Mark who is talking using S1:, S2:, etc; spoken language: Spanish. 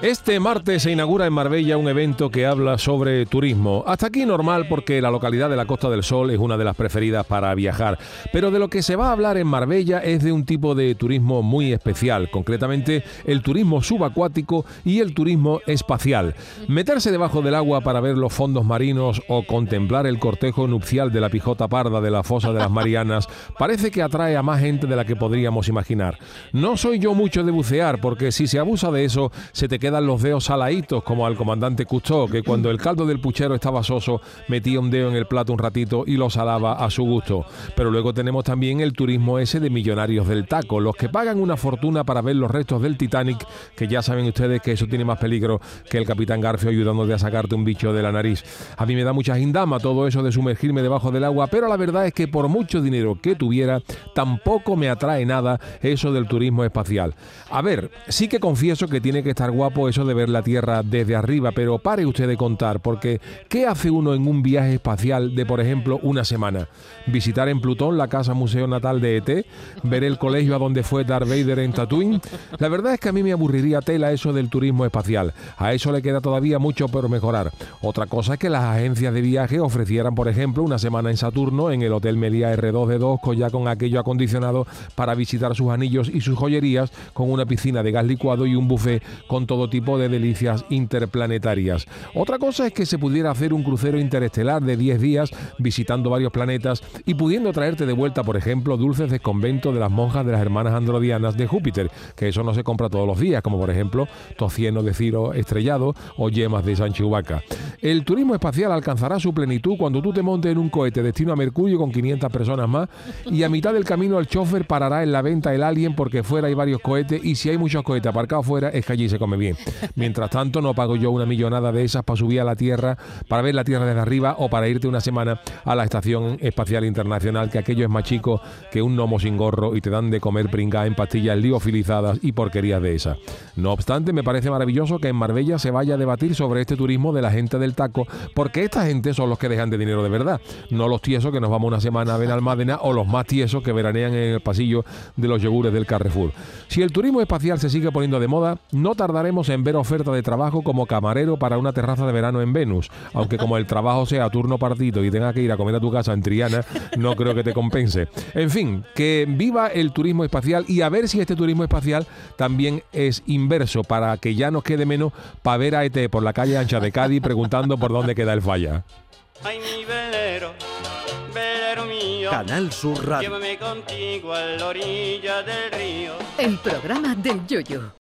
S1: Este martes se inaugura en Marbella un evento que habla sobre turismo. Hasta aquí normal porque la localidad de la Costa del Sol es una de las preferidas para viajar. Pero de lo que se va a hablar en Marbella es de un tipo de turismo muy especial, concretamente el turismo subacuático y el turismo espacial. Meterse debajo del agua para ver los fondos marinos o contemplar el cortejo nupcial de la pijota parda de la fosa de las Marianas parece que atrae a más gente de la que podríamos imaginar. No soy yo mucho de bucear porque si se abusa de eso se te queda quedan los dedos saladitos, como al comandante Custó, que cuando el caldo del puchero estaba soso, metía un dedo en el plato un ratito y lo salaba a su gusto. Pero luego tenemos también el turismo ese de millonarios del taco, los que pagan una fortuna para ver los restos del Titanic, que ya saben ustedes que eso tiene más peligro que el capitán Garfio ayudándote a sacarte un bicho de la nariz. A mí me da mucha gindama todo eso de sumergirme debajo del agua, pero la verdad es que por mucho dinero que tuviera, tampoco me atrae nada eso del turismo espacial. A ver, sí que confieso que tiene que estar guapo eso de ver la Tierra desde arriba, pero pare usted de contar, porque ¿qué hace uno en un viaje espacial de, por ejemplo, una semana? ¿Visitar en Plutón la casa museo natal de ET? ¿Ver el colegio a donde fue Darth Vader en Tatooine? La verdad es que a mí me aburriría tela eso del turismo espacial. A eso le queda todavía mucho por mejorar. Otra cosa es que las agencias de viaje ofrecieran, por ejemplo, una semana en Saturno en el Hotel Meliá R2D2 ya con aquello acondicionado para visitar sus anillos y sus joyerías con una piscina de gas licuado y un buffet con todo tipo de delicias interplanetarias. Otra cosa es que se pudiera hacer un crucero interestelar de 10 días visitando varios planetas y pudiendo traerte de vuelta, por ejemplo, dulces de convento de las monjas de las hermanas androdianas de Júpiter, que eso no se compra todos los días, como por ejemplo tocieno de ciro estrellado o yemas de Sanchihuaca. El turismo espacial alcanzará su plenitud cuando tú te montes en un cohete destino a Mercurio con 500 personas más y a mitad del camino el chofer parará en la venta el alien porque fuera hay varios cohetes y si hay muchos cohetes aparcados fuera es que allí se come bien. Mientras tanto, no pago yo una millonada de esas para subir a la Tierra, para ver la Tierra desde arriba o para irte una semana a la Estación Espacial Internacional, que aquello es más chico que un gnomo sin gorro y te dan de comer pringá en pastillas liofilizadas y porquerías de esas. No obstante, me parece maravilloso que en Marbella se vaya a debatir sobre este turismo de la gente del taco, porque esta gente son los que dejan de dinero de verdad, no los tiesos que nos vamos una semana a Benalmádena o los más tiesos que veranean en el pasillo de los yogures del Carrefour. Si el turismo espacial se sigue poniendo de moda, no tardaremos en ver oferta de trabajo como camarero para una terraza de verano en Venus, aunque como el trabajo sea turno partido y tenga que ir a comer a tu casa en Triana, no creo que te compense. En fin, que viva el turismo espacial y a ver si este turismo espacial también es inverso, para que ya nos quede menos para ver a ET por la calle ancha de Cádiz preguntando por dónde queda el falla.
S2: Ay, mi velero, velero mío.
S3: Canal Sur Radio.
S2: Llévame contigo a la orilla del río.
S4: El programa del Yoyo.